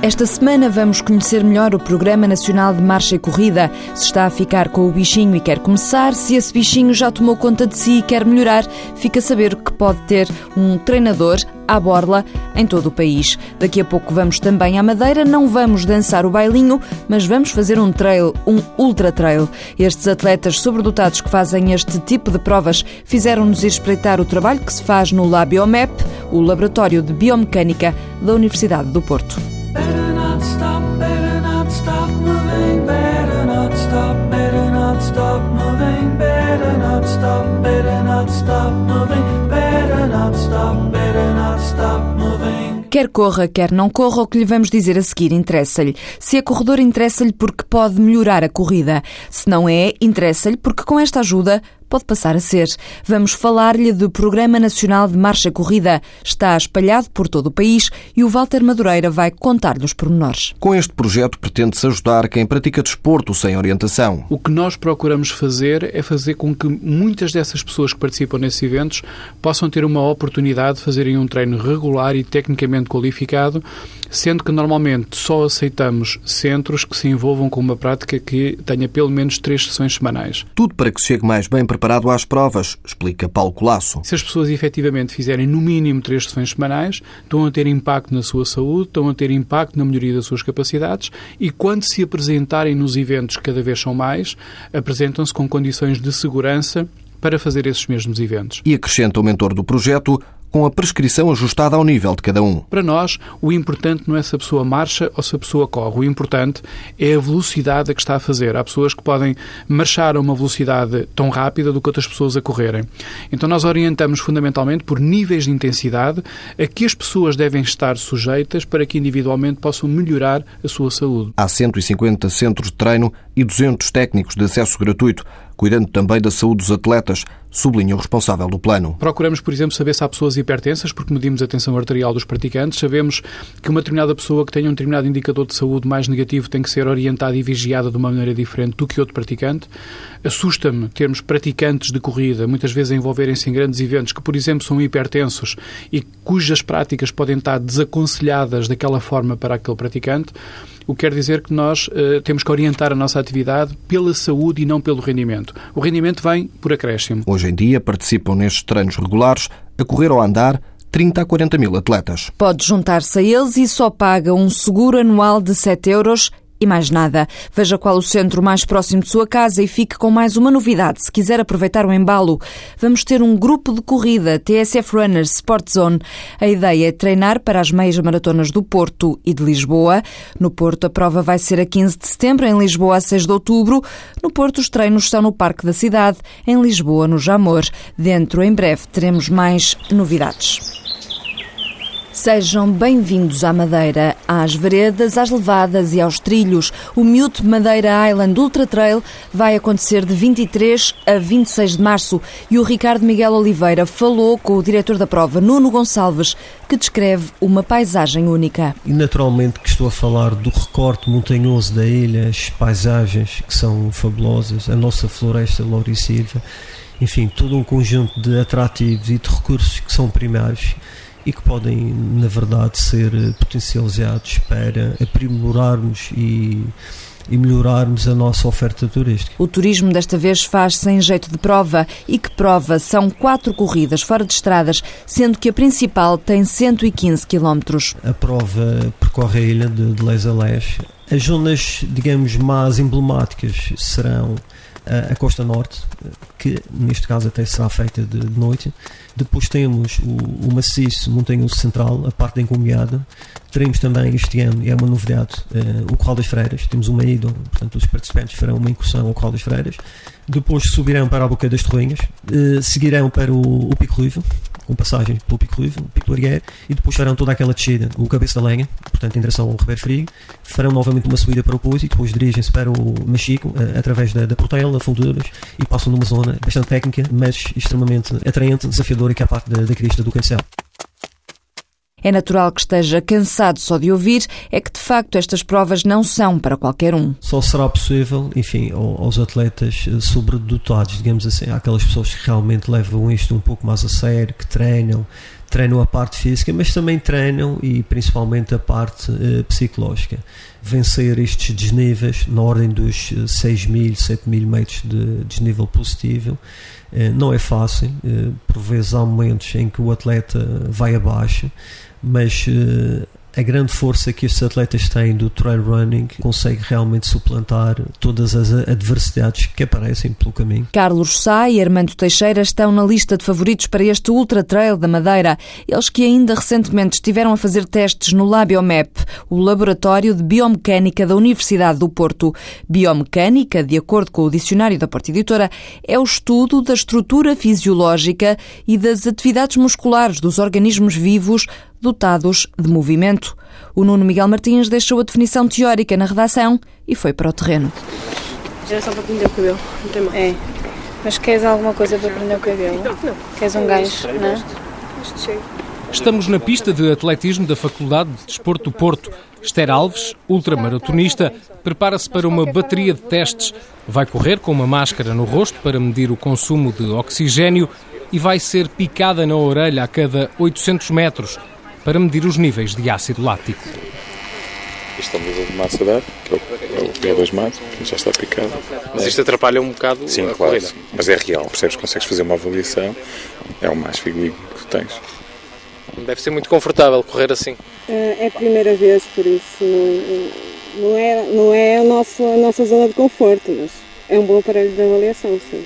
Esta semana vamos conhecer melhor o Programa Nacional de Marcha e Corrida. Se está a ficar com o bichinho e quer começar, se esse bichinho já tomou conta de si e quer melhorar, fica a saber que pode ter um treinador à borla em todo o país. Daqui a pouco vamos também à Madeira, não vamos dançar o bailinho, mas vamos fazer um trail, um ultra trail. Estes atletas sobredotados que fazem este tipo de provas fizeram-nos espreitar o trabalho que se faz no LabioMap, o Laboratório de Biomecânica da Universidade do Porto. Quer corra, quer não corra, o que lhe vamos dizer a seguir interessa-lhe. Se é corredor, interessa-lhe porque pode melhorar a corrida. Se não é, interessa-lhe porque com esta ajuda pode passar a ser. Vamos falar-lhe do Programa Nacional de Marcha Corrida. Está espalhado por todo o país e o Walter Madureira vai contar-lhe os pormenores. Com este projeto pretende-se ajudar quem pratica desporto sem orientação. O que nós procuramos fazer é fazer com que muitas dessas pessoas que participam nesses eventos possam ter uma oportunidade de fazerem um treino regular e tecnicamente qualificado sendo que normalmente só aceitamos centros que se envolvam com uma prática que tenha pelo menos três sessões semanais. Tudo para que chegue mais bem preparado às provas, explica Paulo Colasso. Se as pessoas efetivamente fizerem no mínimo três sessões semanais, estão a ter impacto na sua saúde, estão a ter impacto na melhoria das suas capacidades e quando se apresentarem nos eventos, que cada vez são mais, apresentam-se com condições de segurança para fazer esses mesmos eventos. E acrescenta o mentor do projeto, com a prescrição ajustada ao nível de cada um. Para nós, o importante não é se a pessoa marcha ou se a pessoa corre. O importante é a velocidade a que está a fazer. Há pessoas que podem marchar a uma velocidade tão rápida do que outras pessoas a correrem. Então nós orientamos fundamentalmente por níveis de intensidade a que as pessoas devem estar sujeitas para que individualmente possam melhorar a sua saúde. Há 150 centros de treino e 200 técnicos de acesso gratuito cuidando também da saúde dos atletas, sublinha o responsável do plano. Procuramos, por exemplo, saber se há pessoas hipertensas, porque medimos a tensão arterial dos praticantes. Sabemos que uma determinada pessoa que tenha um determinado indicador de saúde mais negativo tem que ser orientada e vigiada de uma maneira diferente do que outro praticante. Assusta-me termos praticantes de corrida, muitas vezes envolverem-se em grandes eventos que, por exemplo, são hipertensos e cujas práticas podem estar desaconselhadas daquela forma para aquele praticante. O que quer dizer que nós uh, temos que orientar a nossa atividade pela saúde e não pelo rendimento. O rendimento vem por acréscimo. Hoje em dia participam nestes treinos regulares a correr ou a andar 30 a 40 mil atletas. Pode juntar-se a eles e só paga um seguro anual de 7 euros e mais nada. Veja qual o centro mais próximo de sua casa e fique com mais uma novidade. Se quiser aproveitar o embalo, vamos ter um grupo de corrida TSF Runners Sport Zone. A ideia é treinar para as meias maratonas do Porto e de Lisboa. No Porto, a prova vai ser a 15 de setembro, em Lisboa, a 6 de outubro. No Porto, os treinos são no Parque da Cidade, em Lisboa, no Jamor. Dentro, em breve, teremos mais novidades. Sejam bem-vindos à Madeira, às veredas, às levadas e aos trilhos. O Mute Madeira Island Ultra Trail vai acontecer de 23 a 26 de março e o Ricardo Miguel Oliveira falou com o diretor da prova, Nuno Gonçalves, que descreve uma paisagem única. E naturalmente que estou a falar do recorte montanhoso da ilha, as paisagens que são fabulosas, a nossa floresta Loura e Silva, enfim, todo um conjunto de atrativos e de recursos que são primários e que podem, na verdade, ser potencializados para aprimorarmos e e melhorarmos a nossa oferta turística. O turismo desta vez faz sem jeito de prova. E que prova? São quatro corridas fora de estradas, sendo que a principal tem 115 quilómetros. A prova percorre a ilha de, de Les a. As zonas, digamos, mais emblemáticas serão a, costa norte, que neste caso até será feita de, noite, depois temos o, o maciço montanhoso central, a parte da encombiada. Teremos também este ano, e é uma novidade, uh, o Corral das Freiras. Temos uma ida, portanto, os participantes farão uma incursão ao Corral das Freiras. Depois subirão para a Boca das Torrinhas, uh, seguirão para o, o Pico Ruivo, com passagem pelo Pico o Pico do Arguer, e depois farão toda aquela descida, o Cabeça da Lenha, portanto, em direção ao Ribeiro Frio. Farão novamente uma subida para o Poço e depois dirigem-se para o Machico, uh, através da, da Portela, Funduras, e passam numa zona bastante técnica, mas extremamente atraente, desafiadora, que é a parte da, da crista do cancel. É natural que esteja cansado só de ouvir, é que de facto estas provas não são para qualquer um. Só será possível, enfim, aos atletas eh, sobredotados, digamos assim, aquelas pessoas que realmente levam isto um pouco mais a sério, que treinam, treinam a parte física, mas também treinam e principalmente a parte uh, psicológica. Vencer estes desníveis na ordem dos 6 mil, 7 mil metros de desnível positivo não é fácil. Uh, por vezes há momentos em que o atleta vai abaixo, mas a grande força que estes atletas têm do trail running consegue realmente suplantar todas as adversidades que aparecem pelo caminho. Carlos Sá e Armando Teixeira estão na lista de favoritos para este Ultra Trail da Madeira. Eles que ainda recentemente estiveram a fazer testes no LabioMap, o laboratório de biomecânica da Universidade do Porto. Biomecânica, de acordo com o dicionário da Porta Editora, é o estudo da estrutura fisiológica e das atividades musculares dos organismos vivos dotados de movimento. O Nuno Miguel Martins deixou a definição teórica na redação e foi para o terreno. Era só para prender o cabelo, não tem mais. É. Mas queres alguma coisa para prender o cabelo? Não. Queres um gancho, não? É? Estamos na pista de atletismo da Faculdade de Desporto do Porto. Esther Alves, ultramaratonista, prepara-se para uma bateria de testes. Vai correr com uma máscara no rosto para medir o consumo de oxigênio e vai ser picada na orelha a cada 800 metros para medir os níveis de ácido lático. Isto é um de massa de ar, que é o P2 massa, que já está picado. Mas isto atrapalha um bocado Sim, a claro, corrida? Sim. Mas é real, percebes? Consegues fazer uma avaliação, é o mais fidedigno que tens. Deve ser muito confortável correr assim. É a primeira vez, por isso não, não é, não é a, nossa, a nossa zona de conforto, mas é um bom aparelho de avaliação, sim.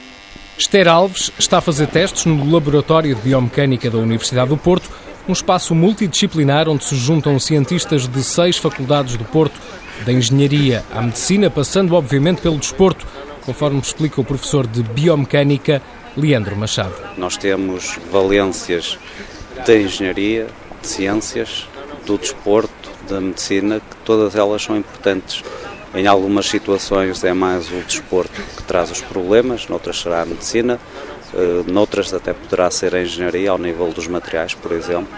Esther Alves está a fazer testes no Laboratório de Biomecânica da Universidade do Porto um espaço multidisciplinar onde se juntam cientistas de seis faculdades do Porto, da engenharia à medicina, passando obviamente pelo desporto, conforme explica o professor de biomecânica Leandro Machado. Nós temos valências da engenharia, de ciências, do desporto, da medicina, que todas elas são importantes. Em algumas situações é mais o desporto que traz os problemas, noutras será a medicina, noutras até poderá ser a engenharia ao nível dos materiais, por exemplo,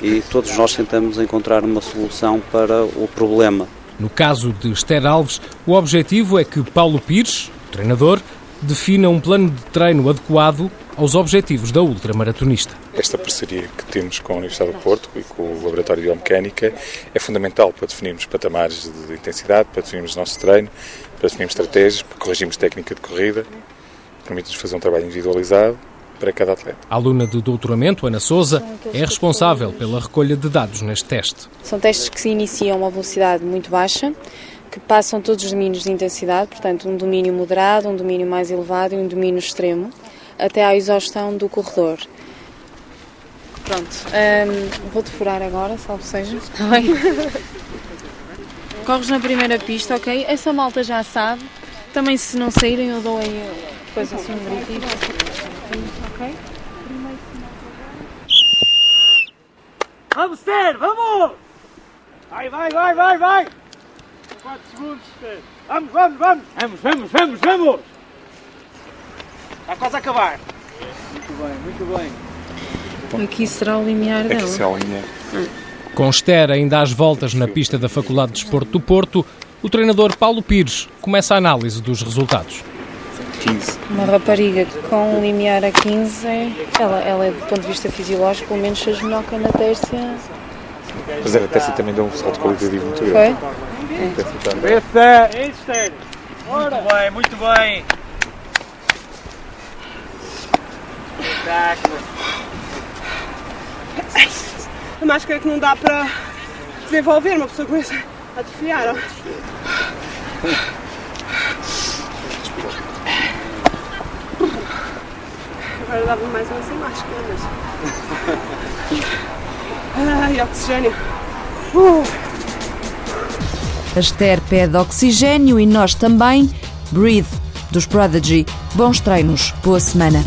e todos nós tentamos encontrar uma solução para o problema. No caso de Esther Alves, o objetivo é que Paulo Pires, o treinador, defina um plano de treino adequado aos objetivos da ultramaratonista. Esta parceria que temos com a Universidade do Porto e com o Laboratório de Biomecânica é fundamental para definirmos patamares de intensidade, para definirmos o nosso treino, para definirmos estratégias, para corrigirmos técnica de corrida permite-nos fazer um trabalho individualizado para cada atleta. A aluna de doutoramento, Ana Souza, é responsável pela recolha de dados neste teste. São testes que se iniciam a uma velocidade muito baixa, que passam todos os domínios de intensidade, portanto, um domínio moderado, um domínio mais elevado e um domínio extremo, até à exaustão do corredor. Pronto, um, vou-te furar agora, salvo seja. Está bem? Corres na primeira pista, ok? Essa malta já sabe. Também, se não saírem, eu dou aí depois assim um gritinho. Ok? Vamos, Ter, vamos! Vai, vai, vai, vai, vai! 4 segundos, Ter. Vamos, vamos, vamos! Vamos, vamos, vamos, vamos! Está quase a acabar. Muito bem, muito bem. Aqui será o limiar dela. Aqui será o limiar. Com Esther ainda às voltas na pista da Faculdade de Desporto do Porto, o treinador Paulo Pires começa a análise dos resultados. 15. Uma rapariga com um limiar a 15, ela, ela é, do ponto de vista fisiológico, pelo menos fez melhor que a na Tércia. Mas a Tércia também deu um salto qualitativo muito Foi? grande. É. Essa, isso, Muito bem, muito bem. Espetáculo. A máscara que não dá para desenvolver, uma pessoa começa a atrofiar. Agora dava mais uma sem máscara, mas. Ai, oxigênio. Uh. A Esther pede oxigênio e nós também. Breathe, dos Prodigy. Bons treinos, boa semana.